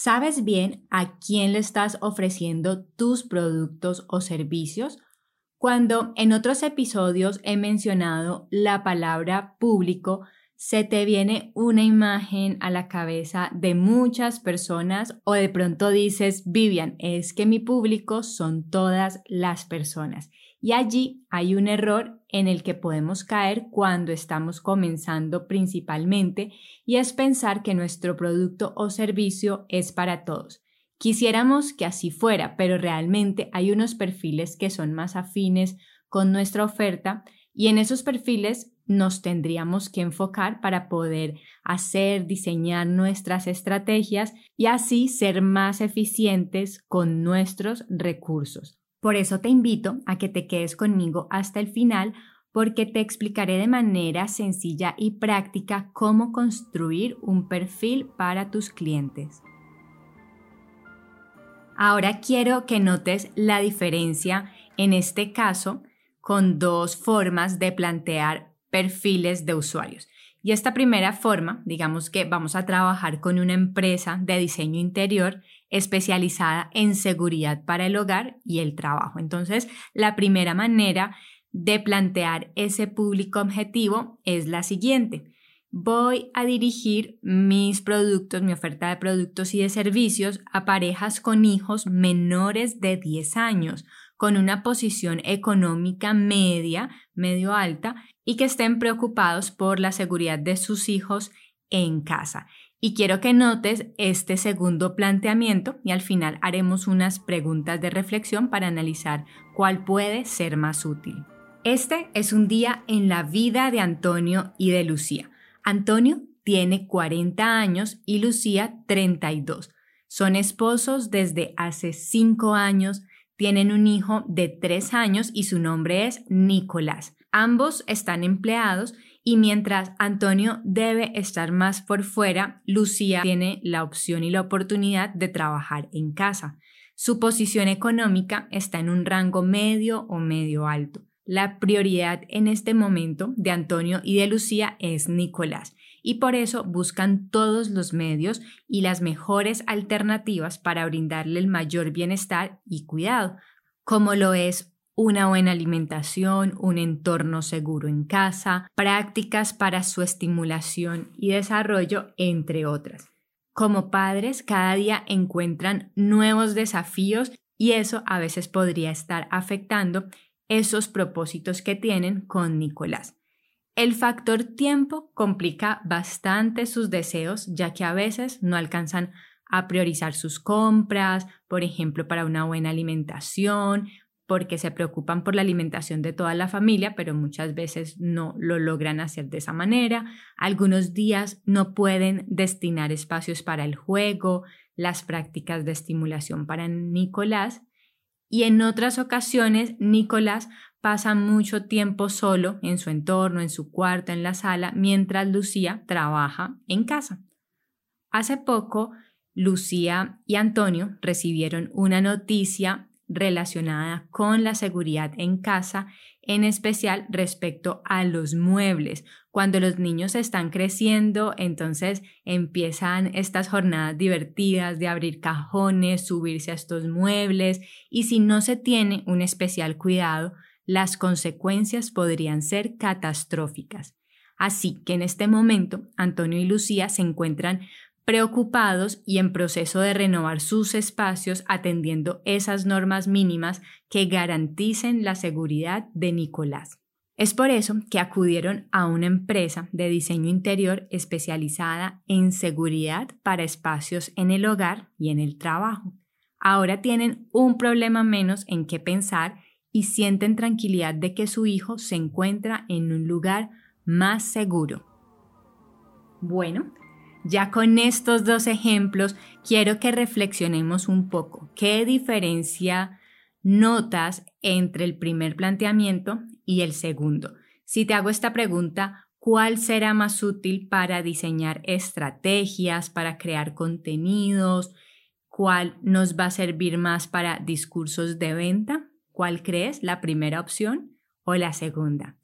¿Sabes bien a quién le estás ofreciendo tus productos o servicios? Cuando en otros episodios he mencionado la palabra público, se te viene una imagen a la cabeza de muchas personas o de pronto dices, Vivian, es que mi público son todas las personas. Y allí hay un error en el que podemos caer cuando estamos comenzando principalmente y es pensar que nuestro producto o servicio es para todos. Quisiéramos que así fuera, pero realmente hay unos perfiles que son más afines con nuestra oferta y en esos perfiles nos tendríamos que enfocar para poder hacer, diseñar nuestras estrategias y así ser más eficientes con nuestros recursos. Por eso te invito a que te quedes conmigo hasta el final porque te explicaré de manera sencilla y práctica cómo construir un perfil para tus clientes. Ahora quiero que notes la diferencia en este caso con dos formas de plantear perfiles de usuarios. Y esta primera forma, digamos que vamos a trabajar con una empresa de diseño interior especializada en seguridad para el hogar y el trabajo. Entonces, la primera manera de plantear ese público objetivo es la siguiente. Voy a dirigir mis productos, mi oferta de productos y de servicios a parejas con hijos menores de 10 años, con una posición económica media, medio alta, y que estén preocupados por la seguridad de sus hijos en casa. Y quiero que notes este segundo planteamiento y al final haremos unas preguntas de reflexión para analizar cuál puede ser más útil. Este es un día en la vida de Antonio y de Lucía. Antonio tiene 40 años y Lucía 32. Son esposos desde hace 5 años, tienen un hijo de 3 años y su nombre es Nicolás. Ambos están empleados y mientras Antonio debe estar más por fuera, Lucía tiene la opción y la oportunidad de trabajar en casa. Su posición económica está en un rango medio o medio alto. La prioridad en este momento de Antonio y de Lucía es Nicolás y por eso buscan todos los medios y las mejores alternativas para brindarle el mayor bienestar y cuidado, como lo es una buena alimentación, un entorno seguro en casa, prácticas para su estimulación y desarrollo, entre otras. Como padres, cada día encuentran nuevos desafíos y eso a veces podría estar afectando esos propósitos que tienen con Nicolás. El factor tiempo complica bastante sus deseos, ya que a veces no alcanzan a priorizar sus compras, por ejemplo, para una buena alimentación porque se preocupan por la alimentación de toda la familia, pero muchas veces no lo logran hacer de esa manera. Algunos días no pueden destinar espacios para el juego, las prácticas de estimulación para Nicolás. Y en otras ocasiones, Nicolás pasa mucho tiempo solo en su entorno, en su cuarto, en la sala, mientras Lucía trabaja en casa. Hace poco, Lucía y Antonio recibieron una noticia relacionada con la seguridad en casa, en especial respecto a los muebles. Cuando los niños están creciendo, entonces empiezan estas jornadas divertidas de abrir cajones, subirse a estos muebles y si no se tiene un especial cuidado, las consecuencias podrían ser catastróficas. Así que en este momento, Antonio y Lucía se encuentran preocupados y en proceso de renovar sus espacios atendiendo esas normas mínimas que garanticen la seguridad de Nicolás. Es por eso que acudieron a una empresa de diseño interior especializada en seguridad para espacios en el hogar y en el trabajo. Ahora tienen un problema menos en qué pensar y sienten tranquilidad de que su hijo se encuentra en un lugar más seguro. Bueno, ya con estos dos ejemplos, quiero que reflexionemos un poco. ¿Qué diferencia notas entre el primer planteamiento y el segundo. Si te hago esta pregunta, ¿cuál será más útil para diseñar estrategias, para crear contenidos? ¿Cuál nos va a servir más para discursos de venta? ¿Cuál crees? ¿La primera opción o la segunda?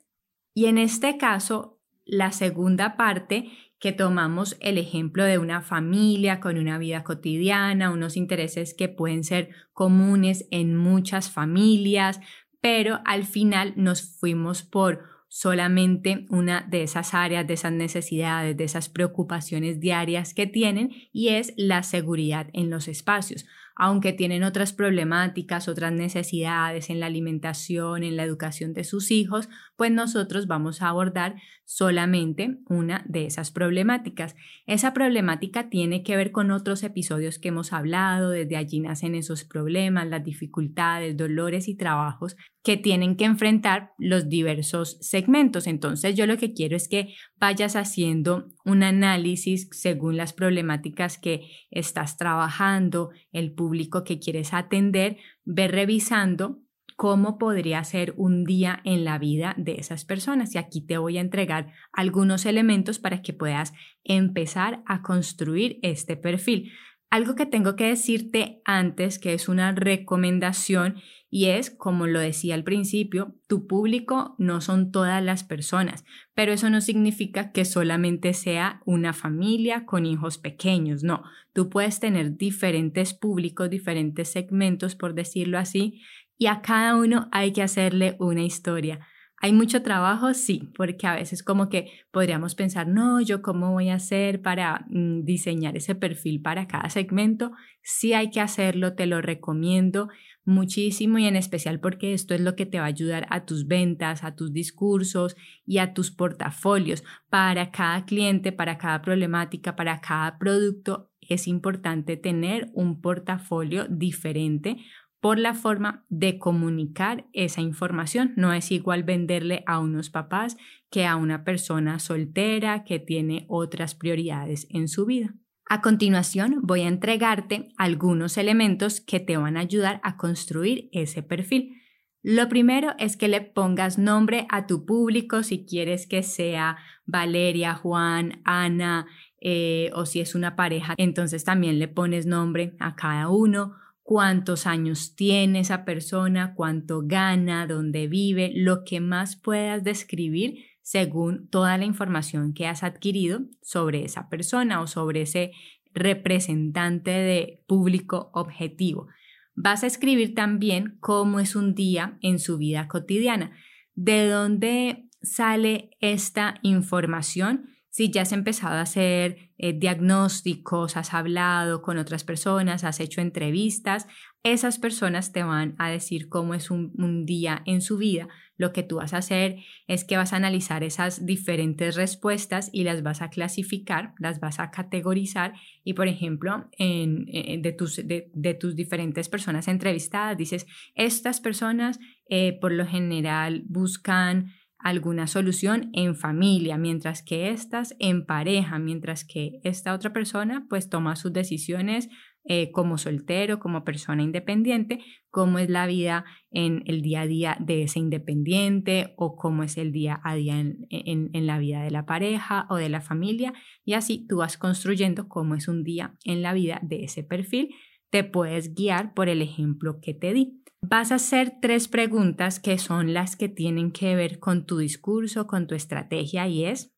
Y en este caso, la segunda parte que tomamos el ejemplo de una familia con una vida cotidiana, unos intereses que pueden ser comunes en muchas familias, pero al final nos fuimos por solamente una de esas áreas, de esas necesidades, de esas preocupaciones diarias que tienen y es la seguridad en los espacios aunque tienen otras problemáticas, otras necesidades en la alimentación, en la educación de sus hijos, pues nosotros vamos a abordar solamente una de esas problemáticas. Esa problemática tiene que ver con otros episodios que hemos hablado, desde allí nacen esos problemas, las dificultades, dolores y trabajos que tienen que enfrentar los diversos segmentos. Entonces yo lo que quiero es que vayas haciendo un análisis según las problemáticas que estás trabajando, el público que quieres atender, ve revisando cómo podría ser un día en la vida de esas personas. Y aquí te voy a entregar algunos elementos para que puedas empezar a construir este perfil. Algo que tengo que decirte antes, que es una recomendación, y es, como lo decía al principio, tu público no son todas las personas, pero eso no significa que solamente sea una familia con hijos pequeños, no, tú puedes tener diferentes públicos, diferentes segmentos, por decirlo así, y a cada uno hay que hacerle una historia. ¿Hay mucho trabajo? Sí, porque a veces como que podríamos pensar, no, yo cómo voy a hacer para mm, diseñar ese perfil para cada segmento. Sí hay que hacerlo, te lo recomiendo muchísimo y en especial porque esto es lo que te va a ayudar a tus ventas, a tus discursos y a tus portafolios. Para cada cliente, para cada problemática, para cada producto, es importante tener un portafolio diferente por la forma de comunicar esa información. No es igual venderle a unos papás que a una persona soltera que tiene otras prioridades en su vida. A continuación voy a entregarte algunos elementos que te van a ayudar a construir ese perfil. Lo primero es que le pongas nombre a tu público si quieres que sea Valeria, Juan, Ana eh, o si es una pareja, entonces también le pones nombre a cada uno cuántos años tiene esa persona, cuánto gana, dónde vive, lo que más puedas describir según toda la información que has adquirido sobre esa persona o sobre ese representante de público objetivo. Vas a escribir también cómo es un día en su vida cotidiana, de dónde sale esta información si ya has empezado a hacer eh, diagnósticos, has hablado con otras personas, has hecho entrevistas, esas personas te van a decir cómo es un, día en su vida. Lo que tú vas a hacer es que vas a analizar esas diferentes respuestas y las vas a clasificar, las vas a categorizar y, por ejemplo, en, eh, de, tus, de, de, tus diferentes personas entrevistadas, dices, estas personas eh, por lo general buscan alguna solución en familia, mientras que estas en pareja, mientras que esta otra persona pues toma sus decisiones eh, como soltero, como persona independiente, cómo es la vida en el día a día de ese independiente o cómo es el día a día en, en la vida de la pareja o de la familia y así tú vas construyendo cómo es un día en la vida de ese perfil. Te puedes guiar por el ejemplo que te di. Vas a hacer tres preguntas que son las que tienen que ver con tu discurso, con tu estrategia y es,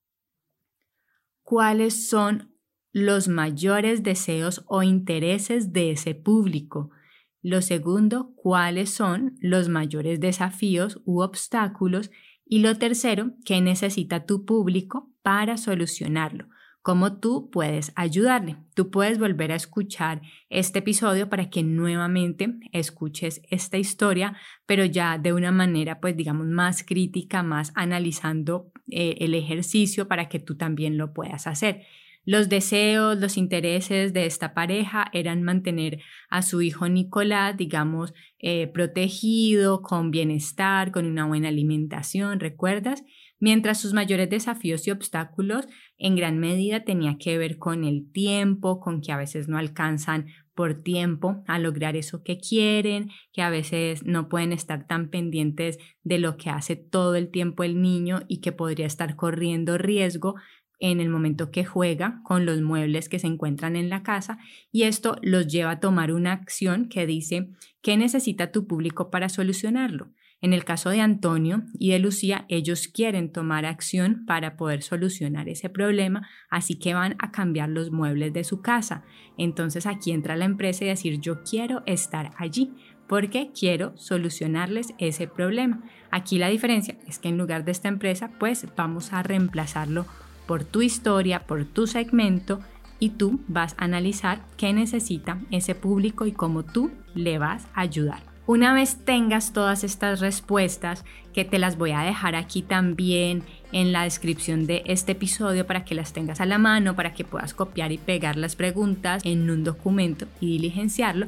¿cuáles son los mayores deseos o intereses de ese público? Lo segundo, ¿cuáles son los mayores desafíos u obstáculos? Y lo tercero, ¿qué necesita tu público para solucionarlo? Cómo tú puedes ayudarle. Tú puedes volver a escuchar este episodio para que nuevamente escuches esta historia, pero ya de una manera, pues digamos, más crítica, más analizando eh, el ejercicio para que tú también lo puedas hacer. Los deseos, los intereses de esta pareja eran mantener a su hijo Nicolás, digamos, eh, protegido, con bienestar, con una buena alimentación, ¿recuerdas? Mientras sus mayores desafíos y obstáculos en gran medida tenía que ver con el tiempo, con que a veces no alcanzan por tiempo a lograr eso que quieren, que a veces no pueden estar tan pendientes de lo que hace todo el tiempo el niño y que podría estar corriendo riesgo en el momento que juega con los muebles que se encuentran en la casa y esto los lleva a tomar una acción que dice qué necesita tu público para solucionarlo. En el caso de Antonio y de Lucía, ellos quieren tomar acción para poder solucionar ese problema, así que van a cambiar los muebles de su casa. Entonces aquí entra la empresa y decir yo quiero estar allí porque quiero solucionarles ese problema. Aquí la diferencia es que en lugar de esta empresa, pues vamos a reemplazarlo por tu historia, por tu segmento y tú vas a analizar qué necesita ese público y cómo tú le vas a ayudar. Una vez tengas todas estas respuestas, que te las voy a dejar aquí también en la descripción de este episodio para que las tengas a la mano, para que puedas copiar y pegar las preguntas en un documento y diligenciarlo,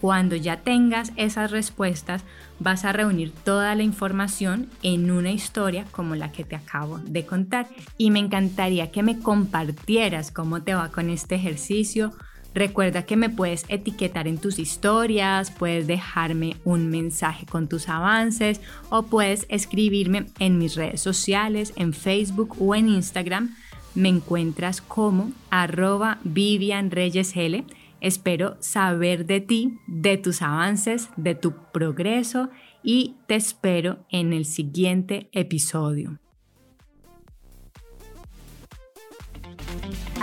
cuando ya tengas esas respuestas, vas a reunir toda la información en una historia como la que te acabo de contar. Y me encantaría que me compartieras cómo te va con este ejercicio, Recuerda que me puedes etiquetar en tus historias, puedes dejarme un mensaje con tus avances o puedes escribirme en mis redes sociales, en Facebook o en Instagram. Me encuentras como arroba Vivian Reyes. Espero saber de ti, de tus avances, de tu progreso y te espero en el siguiente episodio.